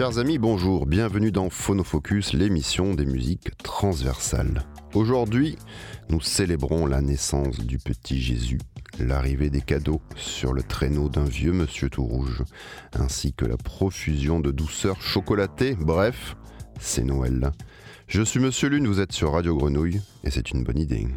Chers amis, bonjour, bienvenue dans Phonofocus, l'émission des musiques transversales. Aujourd'hui, nous célébrons la naissance du petit Jésus, l'arrivée des cadeaux sur le traîneau d'un vieux monsieur tout rouge, ainsi que la profusion de douceur chocolatée, bref, c'est Noël. Je suis Monsieur Lune, vous êtes sur Radio Grenouille, et c'est une bonne idée.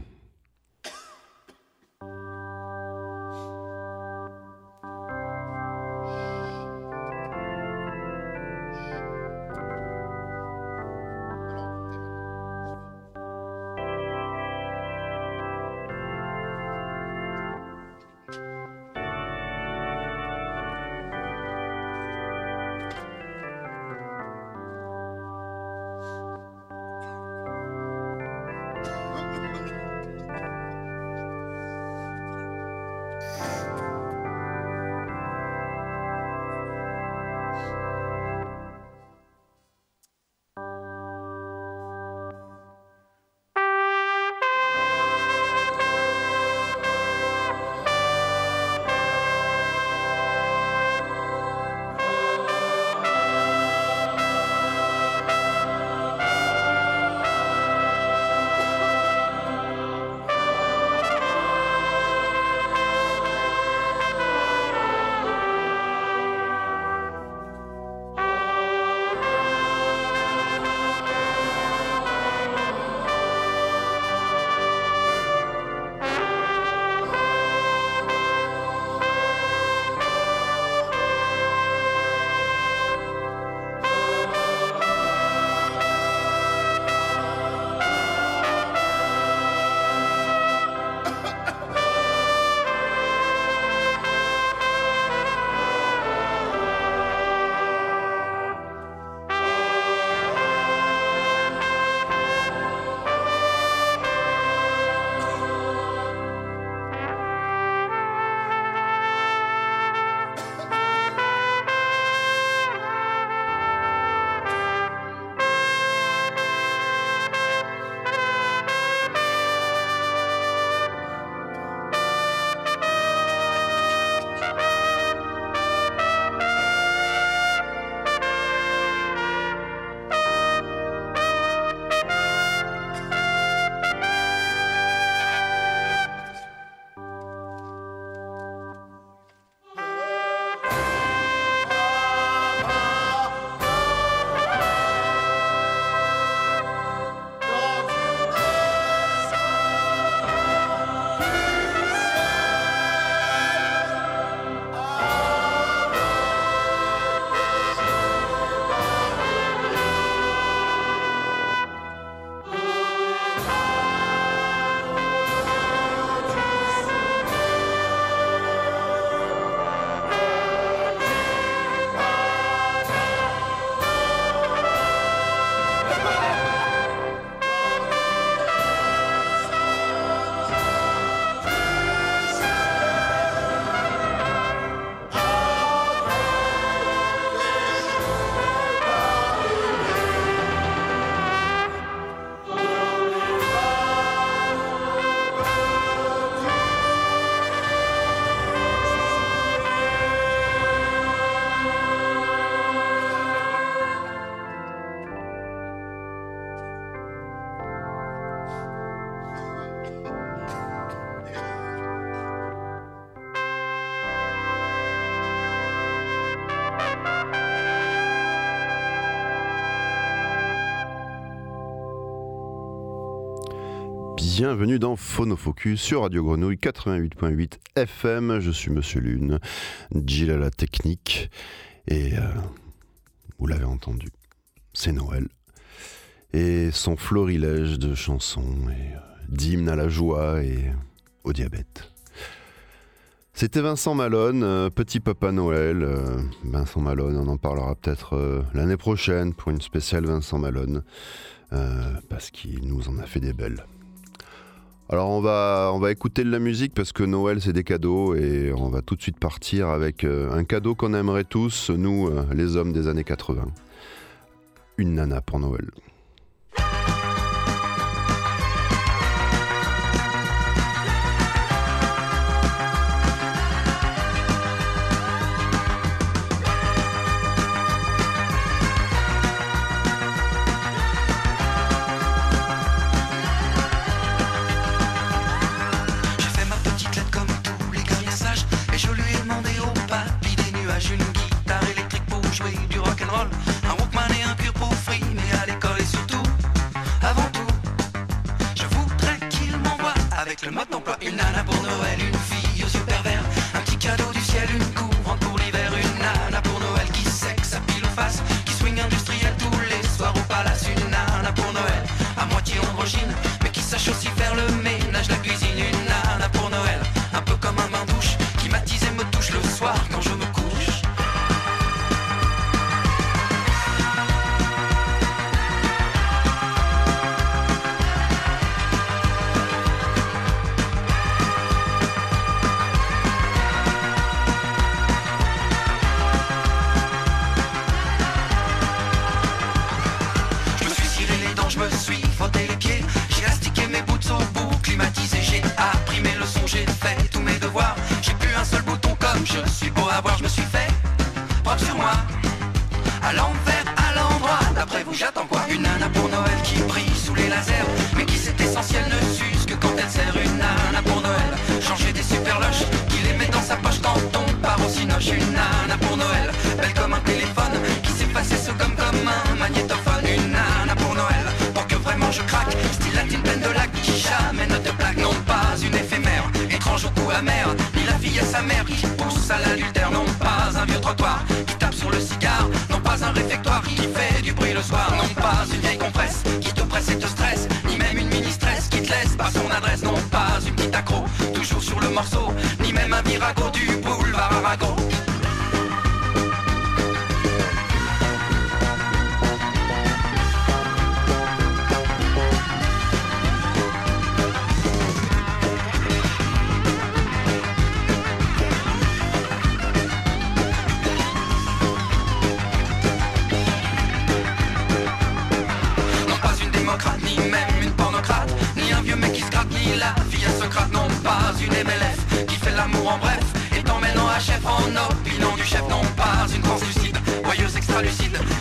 Bienvenue dans Phonofocus sur Radio Grenouille 88.8 FM. Je suis Monsieur Lune, Jill à la technique. Et euh, vous l'avez entendu, c'est Noël. Et son florilège de chansons et euh, d'hymnes à la joie et au diabète. C'était Vincent Malone, euh, petit papa Noël. Vincent Malone, on en parlera peut-être l'année prochaine pour une spéciale Vincent Malone, parce qu'il nous en a fait des belles. Alors on va, écouter de la musique parce que Noël c'est des cadeaux et on va tout de suite partir avec euh, un cadeau qu'on aimerait tous, nous euh, les hommes des années 80. Une nana pour Noël. Ni même un virago du boulevard Arago.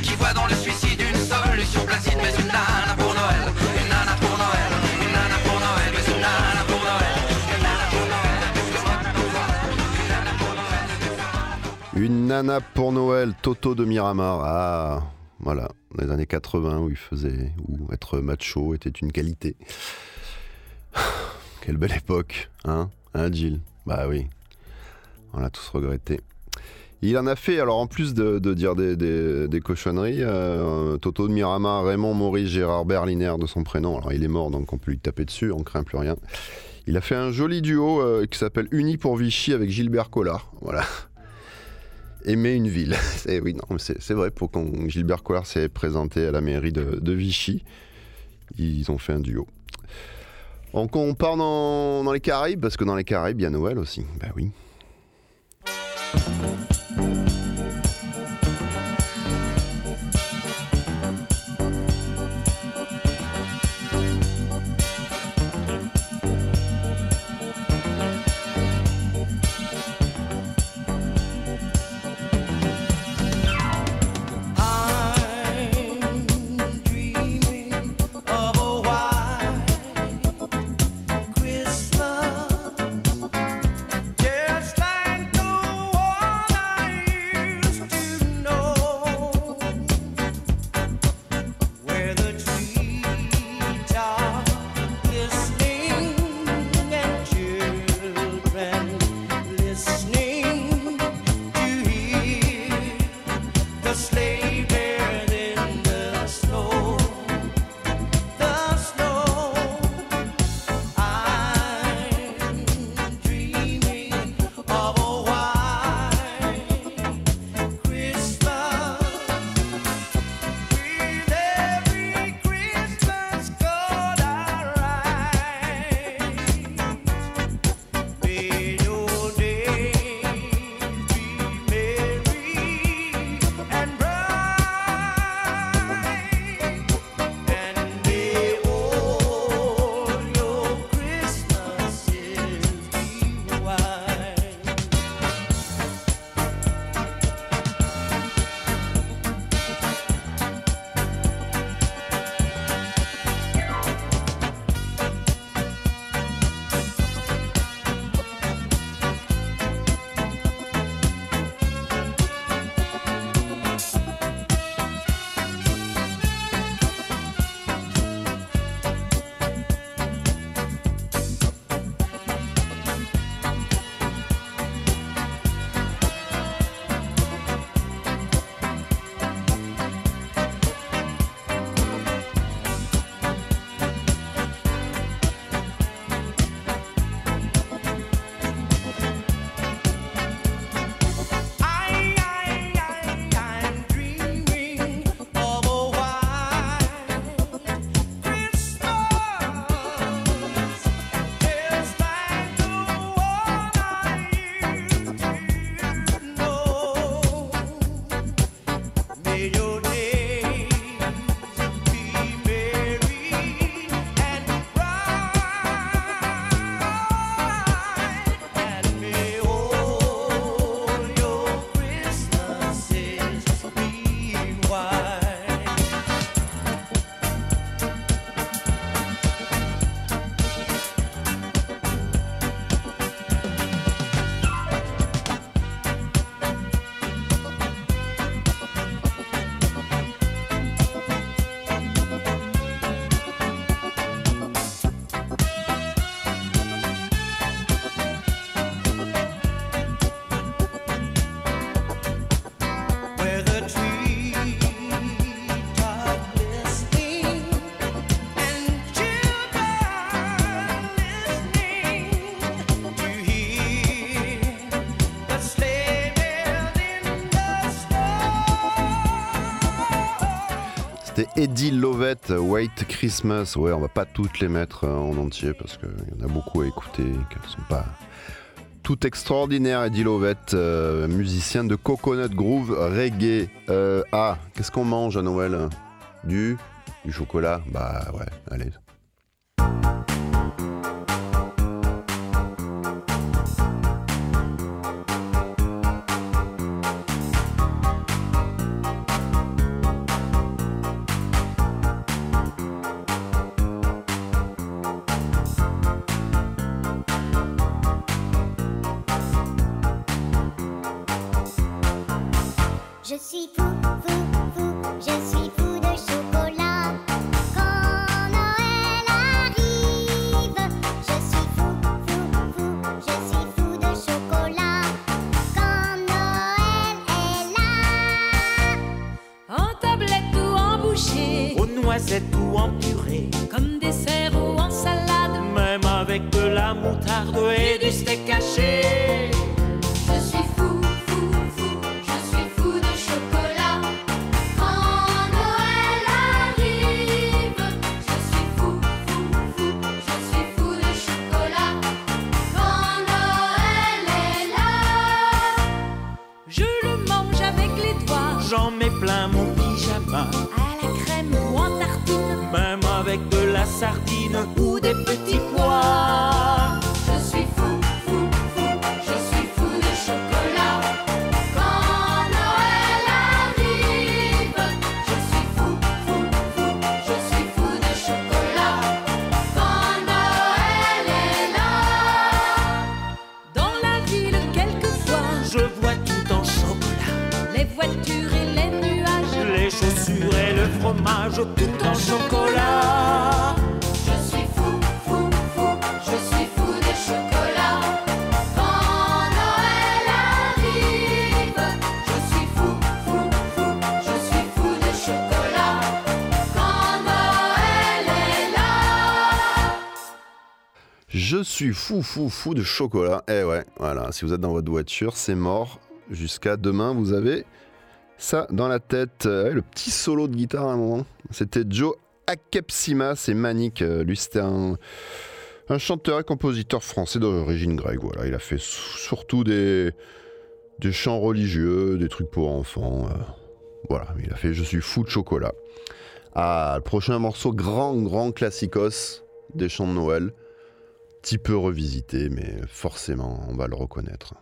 Qui voit dans le suicide une solution placide Mais une nana pour Noël, une nana pour Noël Une nana pour Noël, une nana pour Noël Une nana pour Noël, Toto de Miramar. Ah, voilà, les années 80 où il faisait, où être macho était une qualité. Quelle belle époque, hein, hein, Jill? Bah oui, on l'a tous regretté. Il en a fait, alors en plus de, dire des, cochonneries, euh, Toto de Miramar, Raymond Maurice Gérard Berliner de son prénom, alors il est mort donc on peut lui taper dessus, on craint plus rien. Il a fait un joli duo euh, qui s'appelle Uni pour Vichy avec Gilbert Collard. Voilà. Aimer une ville. C'est, oui, c'est, vrai, pour quand Gilbert Collard s'est présenté à la mairie de, de Vichy, ils ont fait un duo. Donc on part dans, dans les Caraïbes, parce que dans les Caraïbes, il y a Noël aussi. Ben oui. Bye. Eddie Lovett, White Christmas. Ouais, on va pas toutes les mettre euh, en entier parce qu'il y en a beaucoup à écouter, qu'elles sont pas toutes extraordinaires. Eddie Lovett, euh, musicien de Coconut Groove Reggae. Euh, ah, qu'est-ce qu'on mange à Noël? Du Du chocolat? Bah ouais, allez. Chocolat. je suis fou, fou, fou, je suis fou de chocolat. Quand Noël arrive, je suis fou, fou, fou, je suis fou de chocolat. Quand Noël est là. Je suis fou, fou, fou de chocolat. Eh ouais, voilà, si vous êtes dans votre voiture, c'est mort. Jusqu'à demain, vous avez ça dans la tête. Euh, le petit solo de guitare à un moment. C'était Joe Akepsima, c'est Manic. Euh, Lui, c'était un, chanteur et compositeur français d'origine grecque. Voilà, il a fait surtout des, des chants religieux, des trucs pour enfants. euh, voilà, il a fait Je suis fou de chocolat. Ah, le prochain morceau, grand, grand classicos des chants de Noël petit peu revisité, mais forcément, on va le reconnaître.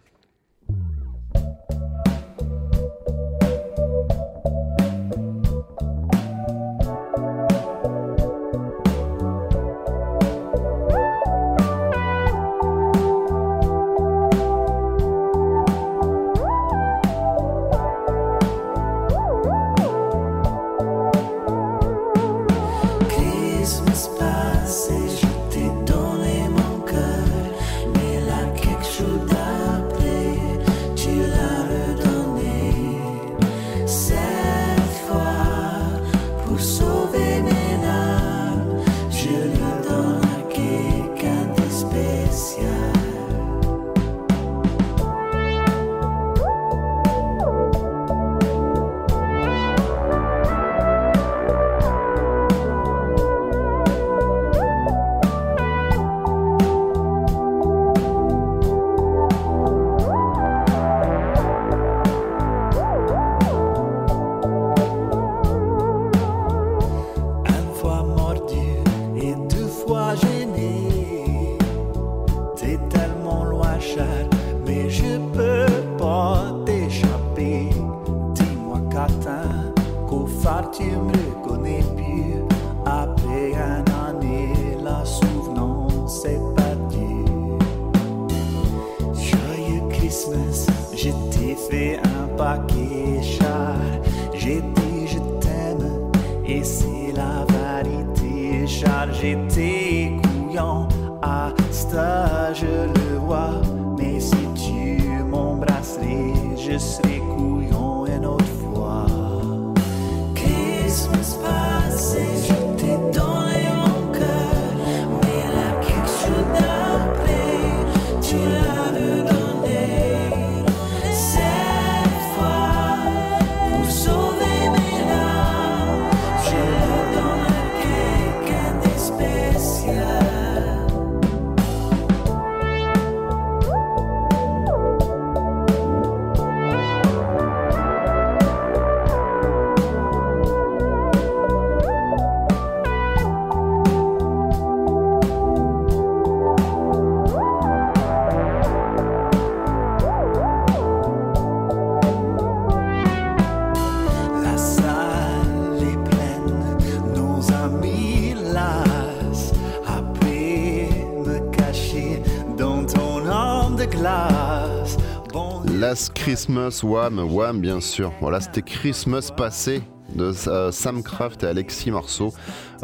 Christmas, Wham, Wham, bien sûr. Voilà, c'était Christmas passé de euh, Sam Kraft et Alexis Marceau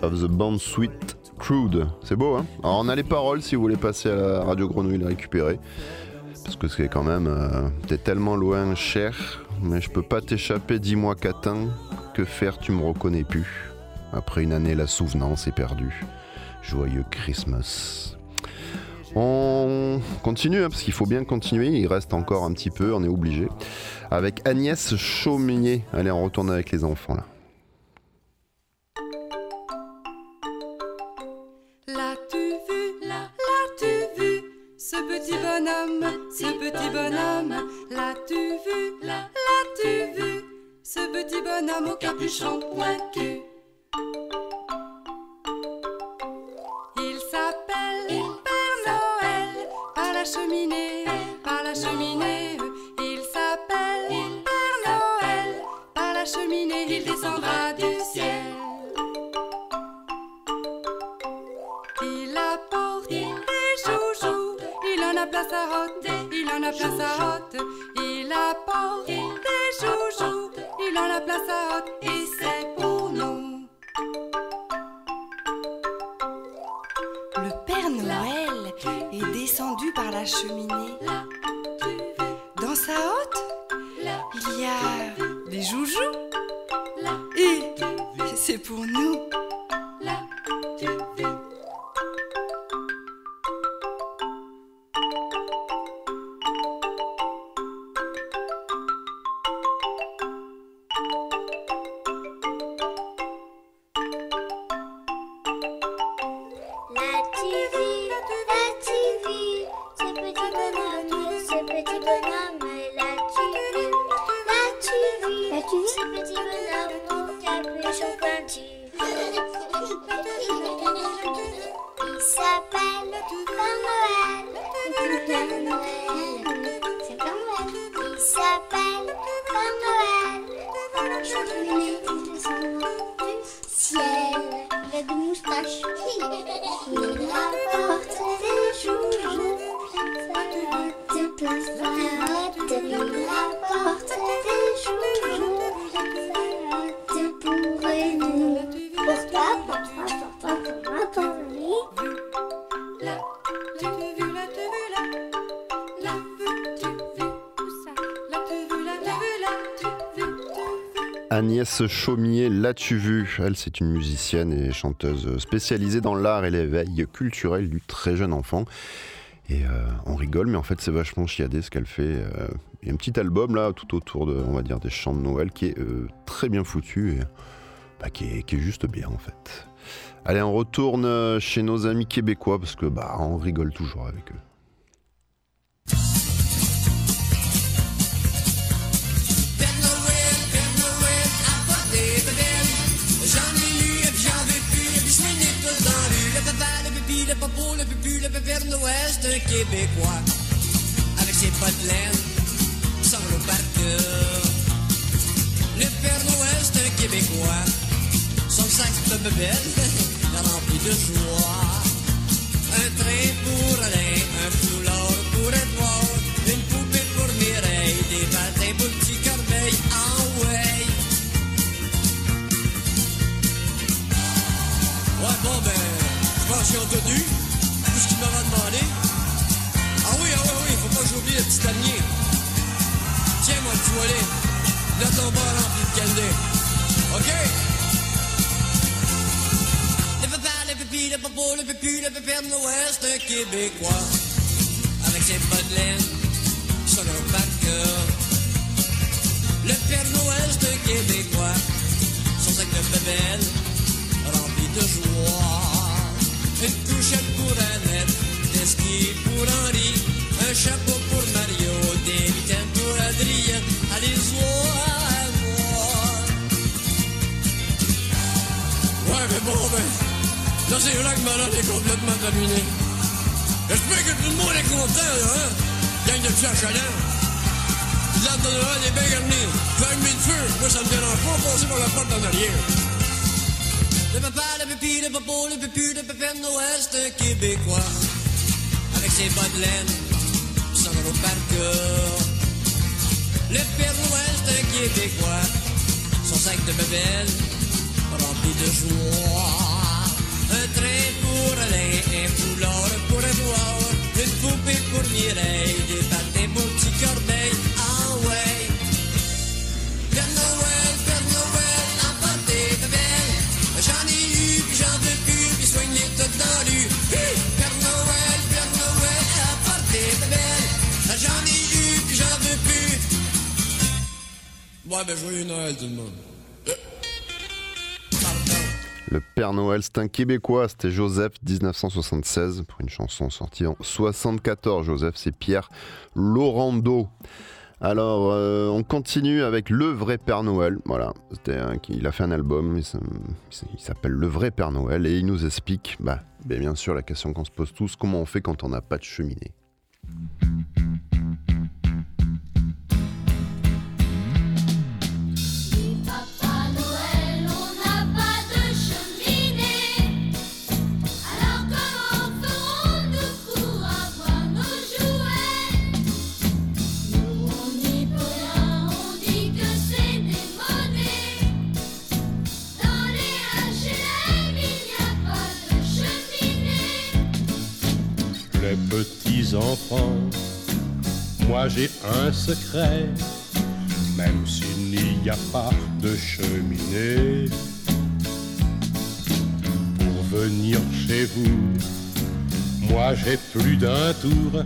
of the band Sweet Crude. C'est beau, hein? Alors, on a les paroles si vous voulez passer à la Radio Grenouille les récupérer. Parce que c'est quand même. euh, T'es tellement loin, cher, mais je peux pas t'échapper, dis-moi qu'atteint. Que faire, tu me reconnais plus. Après une année, la souvenance est perdue. Joyeux Christmas. On continue, hein, parce qu'il faut bien continuer, il reste encore un petit peu, on est obligé. Avec Agnès Chaumier. Allez, on retourne avec les enfants là. L'as-tu vu, cheminée, par la cheminée Il s'appelle Père Noël Par la cheminée, il descendra du ciel Il apporte des joujoux, il en a plein sa hotte, il en a plein sa hotte. Il apporte des joujoux, il en a plein sa hotte, cheminée. Dans sa hotte, il y a des joujoux. Et c'est pour nous. S'appelle Père Noël, c'est Père Noël. Il s'appelle Père Noël, cheminée du ciel, il a des moustaches. Agnès Chaumier, l'as-tu vu? Elle, c'est une musicienne et chanteuse spécialisée dans l'art et l'éveil culturel du très jeune enfant. Et euh, on rigole, mais en fait, c'est vachement chiadé ce qu'elle fait. Euh, Il y a un petit album là, tout autour de, on va dire, des chants de Noël, qui est euh, très bien foutu et bah, qui, est, qui est juste bien en fait. Allez, on retourne chez nos amis québécois parce que bah, on rigole toujours avec eux. Un Québécois. Avec ses bottes de laine, sans le par cœur. Le Père Noël, c'est un Québécois. Son sac de bébelle, il rempli de joie. Un train pour Alain, un foulard pour Edouard, une poupée pour Mireille, des patins pour petit Corbeil, ah ouais. Ouais, bon ben, je pense tout le petit dernier. Tiens, mon petit volet, là ton bar rempli de candé. OK? Le papa, le pipi, le papa, le pipi, le pépère de un Québécois. Avec ses bottes laine, son cœur. Le Père Noël, c'est Québécois. Son sac de bébelle, rempli de joie. Une couchette pour Annette, des skis pour Henri. Un chapeau pour Mario, des mitaines pour Adrien. Allez, voir, voir. Ouais, mais bon, là, c'est là que malade est complètement terminé. J'espère que tout le monde est content, hein? Gang de petits achalants. L'arbre de Noël est bien garni. Fais un de feu. Moi, ça me dérange pas passer par la porte en arrière. Le papa, le pépi, le popo, le pépu, le pépère de un Québécois. Avec ses bas de gros par cœur. Le Père Noël, c'est un Québécois. Son sac de bébelle, rempli de joie. Joyeux Noël tout le monde. Le Père Noël, c'est un Québécois, c'était Joseph 1976 pour une chanson sortie en 74. Joseph, c'est Pierre Laurando. Alors, euh, on continue avec Le Vrai Père Noël. Voilà, un- il a fait un album, il s'appelle Le Vrai Père Noël et il nous explique, bah, ben, bien sûr, la question qu'on se pose tous comment on fait quand on n'a pas de cheminée Moi j'ai un secret, même s'il n'y a pas de cheminée. Pour venir chez vous, moi j'ai plus d'un tour,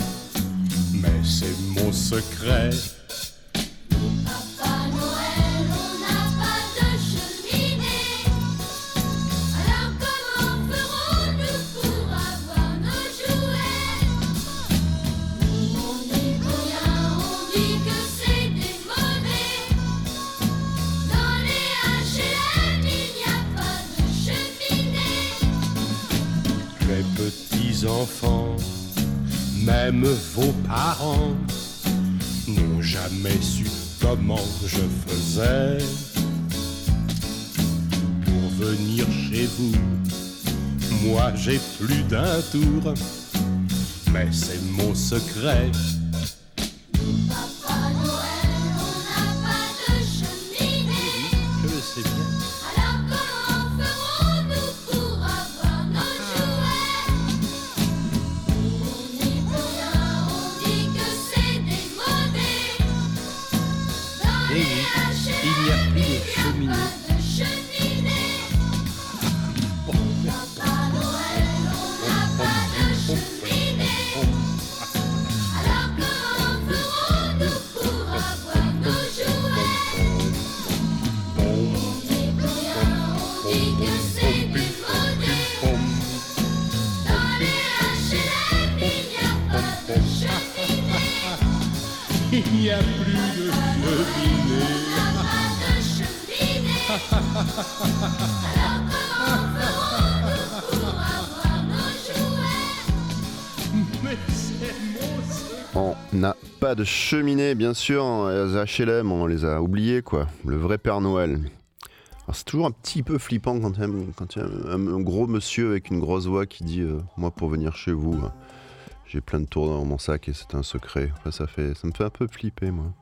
mais c'est mon secret. Petits enfants, même vos parents, n'ont jamais su comment je faisais pour venir chez vous. Moi j'ai plus d'un tour, mais c'est mon secret. Il n'y. On n'a pas de cheminée, bien sûr. Les HLM, on les a oubliés, quoi. Le vrai Père Noël. C'est toujours un petit peu flippant quand il y a, un, gros monsieur avec une grosse voix qui dit euh, Moi, pour venir chez vous, euh, j'ai plein de tours dans mon sac et c'est un secret. Ça, fait, ça me fait un peu flipper, moi.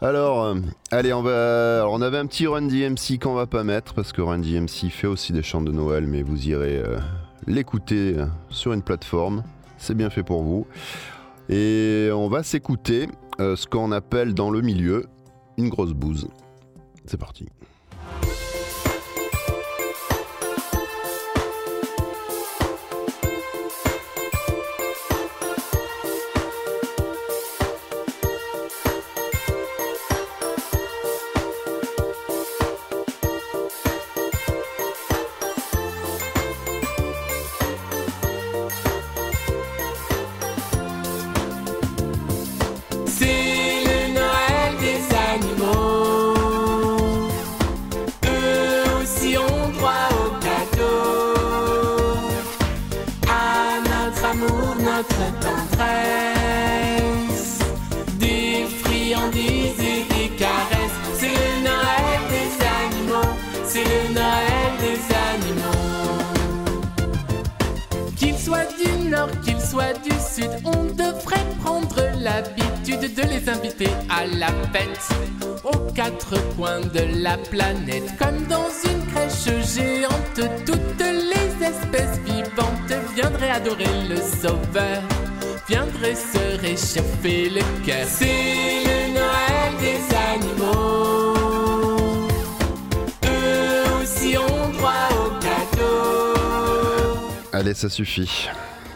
Alors, euh, allez, on va. Alors, on avait un petit Run DMC qu'on va pas mettre parce que Run DMC fait aussi des chants de Noël, mais vous irez euh, l'écouter euh, sur une plateforme. C'est bien fait pour vous. Et on va s'écouter ce qu'on appelle dans le milieu une grosse bouse. C'est parti. Viendraient adorer le sauveur, viendraient se réchauffer le cœur. C'est le Noël des animaux. Eux aussi ont droit au cadeau. Allez, ça suffit.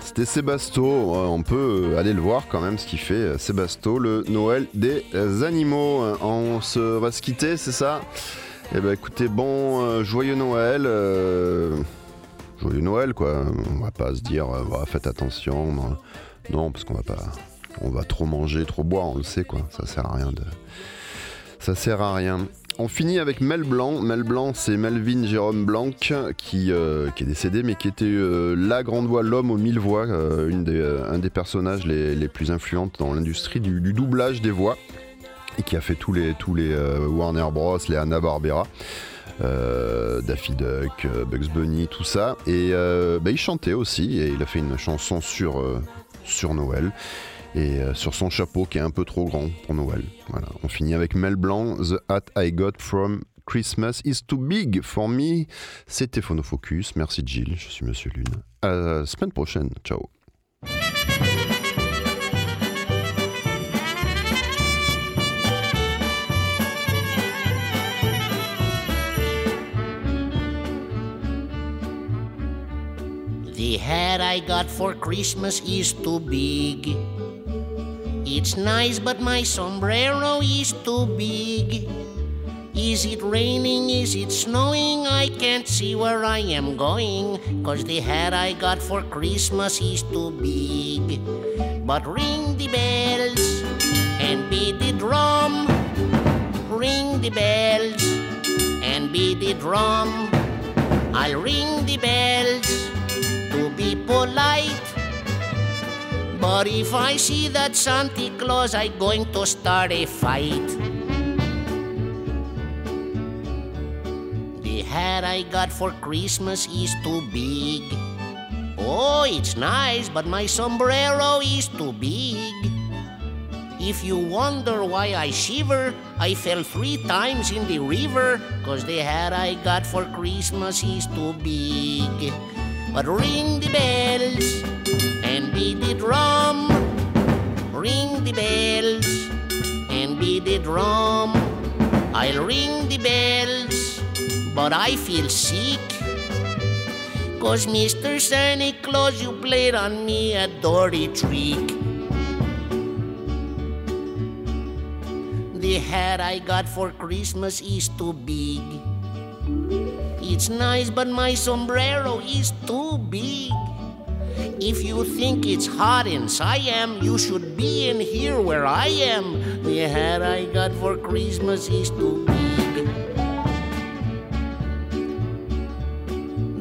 C'était Sébasto, Euh, on peut euh, aller le voir quand même ce qu'il fait euh, Sébasto, le Noël des animaux. On se va se quitter, c'est ça? Eh ben écoutez, bon, joyeux Noël. Joyeux Noël quoi. On va pas se dire, euh, faites attention. Non, parce qu'on va pas, on va trop manger, trop boire, on le sait quoi. Ça sert à rien de, ça sert à rien. On finit avec Mel Blanc. Mel Blanc, c'est Melvin Jérôme Blanc qui, euh, est décédé, mais qui était euh, la grande voix, l'homme aux mille voix, un des personnages les, plus influentes dans l'industrie du, doublage des voix, et qui a fait tous les, tous les Warner Bros, les Hanna Barbera. Euh, Daffy Duck, euh, Bugs Bunny, tout ça. Et euh, bah, il chantait aussi, et il a fait une chanson sur, sur Noël et sur son chapeau qui est un peu trop grand pour Noël. Voilà. On finit avec Mel Blanc, The Hat I Got from Christmas is too big for me. C'était Phonofocus. Merci Jill, je suis Monsieur Lune. À la semaine prochaine. Ciao. The hat I got for Christmas is too big. It's nice, but my sombrero is too big. Is it raining? Is it snowing? I can't see where I am going. Cause the hat I got for Christmas is too big. But ring the bells and beat the drum. Ring the bells and beat the drum. I'll ring the bells polite. But if I see that Santa Claus, I'm going to start a fight. The hat I got for Christmas is too big. Oh, it's nice, but my sombrero is too big. If you wonder why I shiver, I fell three times in the river, cause the hat I got for Christmas is too big. But ring the bells and beat the drum. Ring the bells and beat the drum. I'll ring the bells, but I feel sick. Cause Mr. Santa Claus, you played on me a dirty trick. The hat I got for Christmas is too big. It's nice, but my sombrero is too big. If you think it's hot in Siam, you should be in here where I am. The hat I got for Christmas is too big.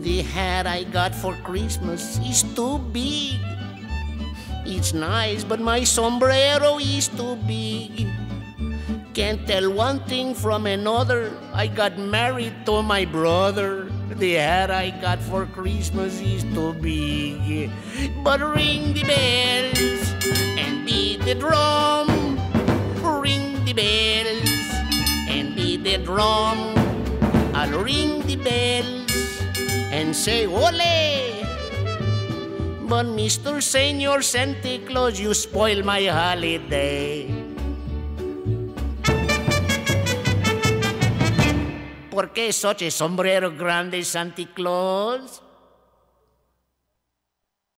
The hat I got for Christmas is too big. It's nice, but my sombrero is too big. Can't tell one thing from another. I got married to my brother. The hat I got for Christmas is too big. But ring the bells and beat the drum. Ring the bells and beat the drum. I'll ring the bells and say, Ole! But Mr. Senor Santa Claus, you spoil my holiday. por qué esos sombrero grande, Santa Claus?